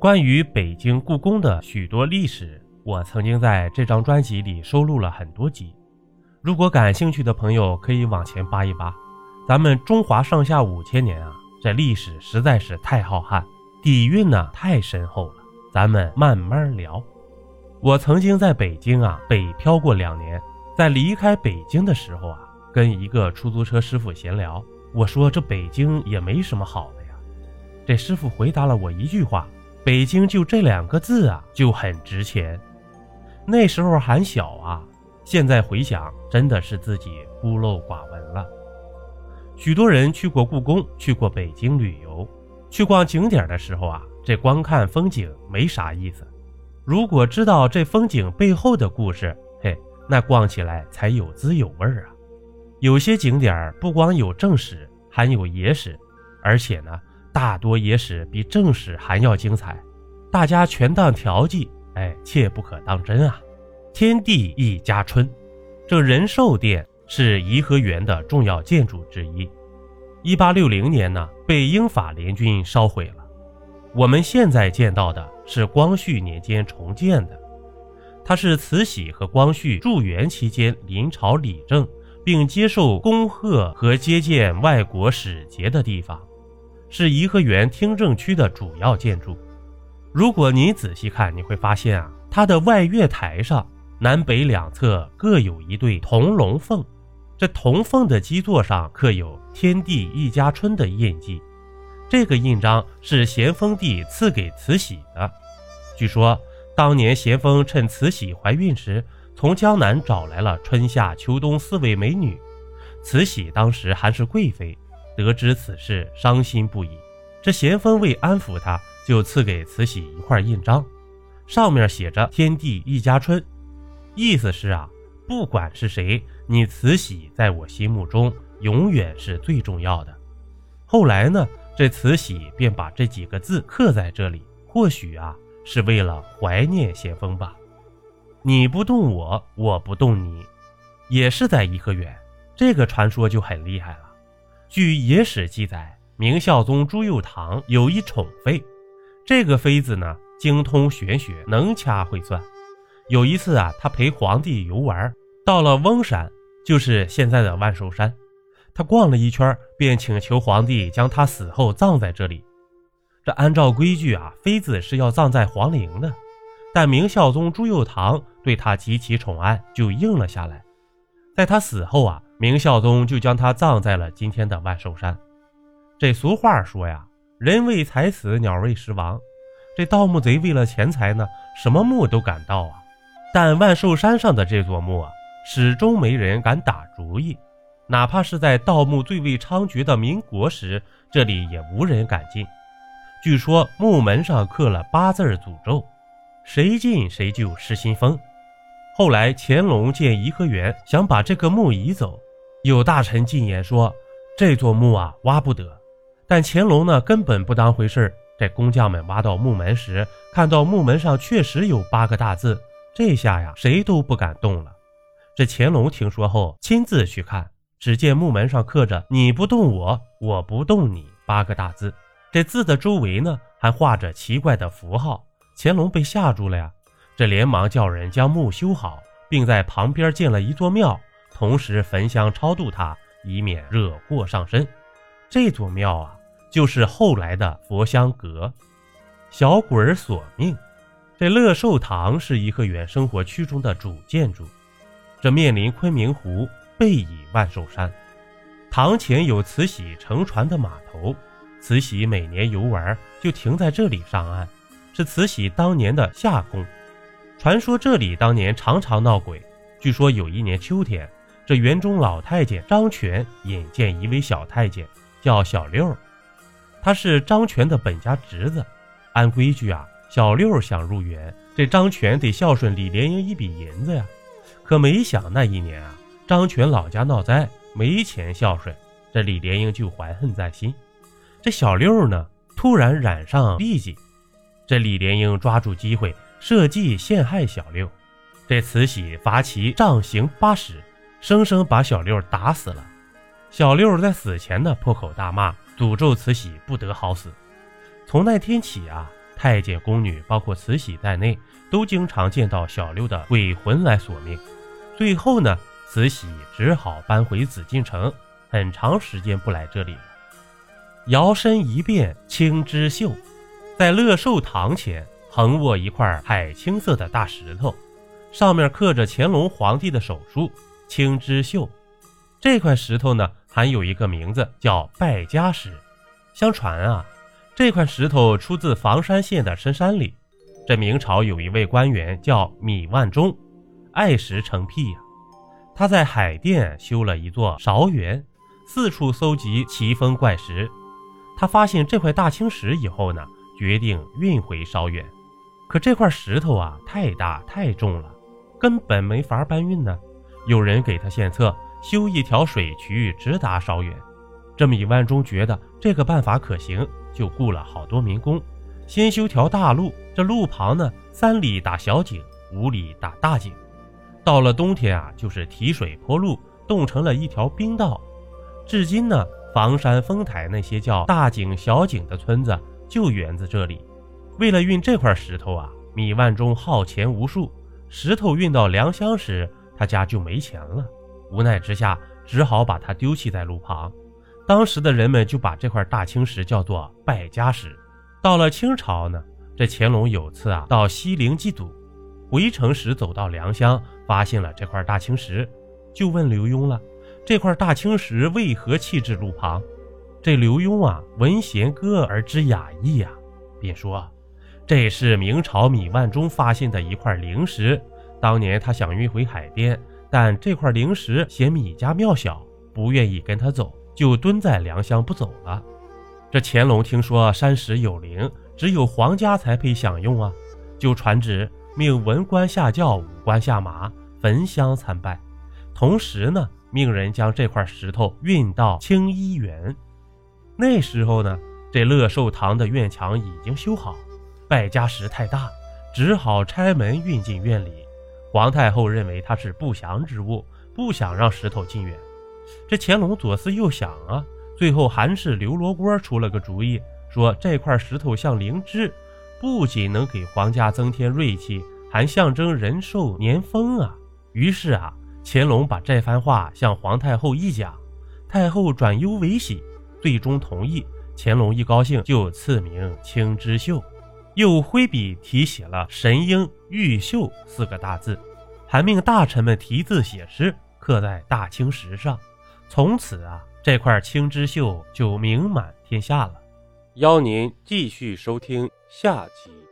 关于北京故宫的许多历史，我曾经在这张专辑里收录了很多集。如果感兴趣的朋友可以往前扒一扒。咱们中华上下五千年啊，这历史实在是太浩瀚，底蕴呢太深厚了。咱们慢慢聊。我曾经在北京啊北漂过两年，在离开北京的时候啊，跟一个出租车师傅闲聊，我说这北京也没什么好的呀。这师傅回答了我一句话：“北京就这两个字啊，就很值钱。”那时候还小啊，现在回想，真的是自己孤陋寡闻了。许多人去过故宫，去过北京旅游，去逛景点的时候啊，这光看风景没啥意思。如果知道这风景背后的故事，嘿，那逛起来才有滋有味啊。有些景点不光有正史，还有野史，而且呢，大多野史比正史还要精彩。大家全当调剂，哎，切不可当真啊！天地一家春，这仁寿殿是颐和园的重要建筑之一。一八六零年呢，被英法联军烧毁了。我们现在见到的是光绪年间重建的，它是慈禧和光绪驻园期间临朝理政，并接受恭贺和接见外国使节的地方，是颐和园听政区的主要建筑。如果你仔细看，你会发现啊，它的外月台上南北两侧各有一对铜龙凤，这铜凤的基座上刻有“天地一家春”的印记。这个印章是咸丰帝赐给慈禧的。据说当年咸丰趁慈禧怀孕时，从江南找来了春夏秋冬四位美女。慈禧当时还是贵妃，得知此事伤心不已。这咸丰为安抚他，就赐给慈禧一块印章，上面写着“天地一家春”，意思是啊，不管是谁，你慈禧在我心目中永远是最重要的。后来呢？这慈禧便把这几个字刻在这里，或许啊是为了怀念咸丰吧。你不动我，我不动你，也是在颐和园。这个传说就很厉害了。据野史记载，明孝宗朱佑樘有一宠妃，这个妃子呢精通玄学，能掐会算。有一次啊，他陪皇帝游玩，到了翁山，就是现在的万寿山。他逛了一圈，便请求皇帝将他死后葬在这里。这按照规矩啊，妃子是要葬在皇陵的。但明孝宗朱佑樘对他极其宠爱，就应了下来。在他死后啊，明孝宗就将他葬在了今天的万寿山。这俗话说呀，“人为财死，鸟为食亡。”这盗墓贼为了钱财呢，什么墓都敢盗啊。但万寿山上的这座墓啊，始终没人敢打主意。哪怕是在盗墓最为猖獗的民国时，这里也无人敢进。据说墓门上刻了八字诅咒，谁进谁就失心疯。后来乾隆建颐和园，想把这个墓移走，有大臣进言说这座墓啊挖不得。但乾隆呢根本不当回事这工匠们挖到墓门时，看到墓门上确实有八个大字，这下呀谁都不敢动了。这乾隆听说后，亲自去看。只见墓门上刻着“你不动我，我不动你”八个大字，这字的周围呢还画着奇怪的符号。乾隆被吓住了呀，这连忙叫人将墓修好，并在旁边建了一座庙，同时焚香超度他，以免惹祸上身。这座庙啊，就是后来的佛香阁。小鬼儿索命，这乐寿堂是颐和园生活区中的主建筑，这面临昆明湖。背倚万寿山，堂前有慈禧乘船的码头，慈禧每年游玩就停在这里上岸，是慈禧当年的夏宫。传说这里当年常常闹鬼，据说有一年秋天，这园中老太监张全引荐一位小太监，叫小六，他是张全的本家侄子。按规矩啊，小六想入园，这张全得孝顺李莲英一笔银子呀。可没想那一年啊。张全老家闹灾，没钱孝顺，这李莲英就怀恨在心。这小六呢，突然染上痢疾，这李莲英抓住机会设计陷害小六。这慈禧罚其杖刑八十，生生把小六打死了。小六在死前呢，破口大骂，诅咒慈禧不得好死。从那天起啊，太监宫女，包括慈禧在内，都经常见到小六的鬼魂来索命。最后呢，慈禧只好搬回紫禁城，很长时间不来这里了。摇身一变青之秀，在乐寿堂前横卧一块海青色的大石头，上面刻着乾隆皇帝的手书“青之秀”。这块石头呢，还有一个名字叫败家石。相传啊。这块石头出自房山县的深山里。这明朝有一位官员叫米万钟，爱石成癖呀。他在海淀修了一座韶园，四处搜集奇峰怪石。他发现这块大青石以后呢，决定运回韶园。可这块石头啊，太大太重了，根本没法搬运呢。有人给他献策，修一条水渠直达韶远。这米万中觉得这个办法可行。就雇了好多民工，先修条大路。这路旁呢，三里打小井，五里打大井。到了冬天啊，就是提水坡路，冻成了一条冰道。至今呢，房山、丰台那些叫大井、小井的村子就源自这里。为了运这块石头啊，米万中耗钱无数。石头运到良乡时，他家就没钱了，无奈之下，只好把它丢弃在路旁。当时的人们就把这块大青石叫做败家石。到了清朝呢，这乾隆有次啊到西陵祭祖，回城时走到良乡，发现了这块大青石，就问刘墉了：这块大青石为何弃置路旁？这刘墉啊闻弦歌而知雅意呀，便说：这是明朝米万中发现的一块灵石，当年他想运回海边，但这块灵石嫌米家庙小，不愿意跟他走。就蹲在良乡不走了。这乾隆听说山石有灵，只有皇家才配享用啊，就传旨命文官下轿，武官下马，焚香参拜。同时呢，命人将这块石头运到清漪园。那时候呢，这乐寿堂的院墙已经修好，败家石太大，只好拆门运进院里。皇太后认为它是不祥之物，不想让石头进园。这乾隆左思右想啊，最后还是刘罗锅出了个主意，说这块石头像灵芝，不仅能给皇家增添锐气，还象征人寿年丰啊。于是啊，乾隆把这番话向皇太后一讲，太后转忧为喜，最终同意。乾隆一高兴，就赐名青之秀，又挥笔题写了“神鹰玉秀”四个大字，还命大臣们题字写诗，刻在大青石上。从此啊，这块青之秀就名满天下了。邀您继续收听下集。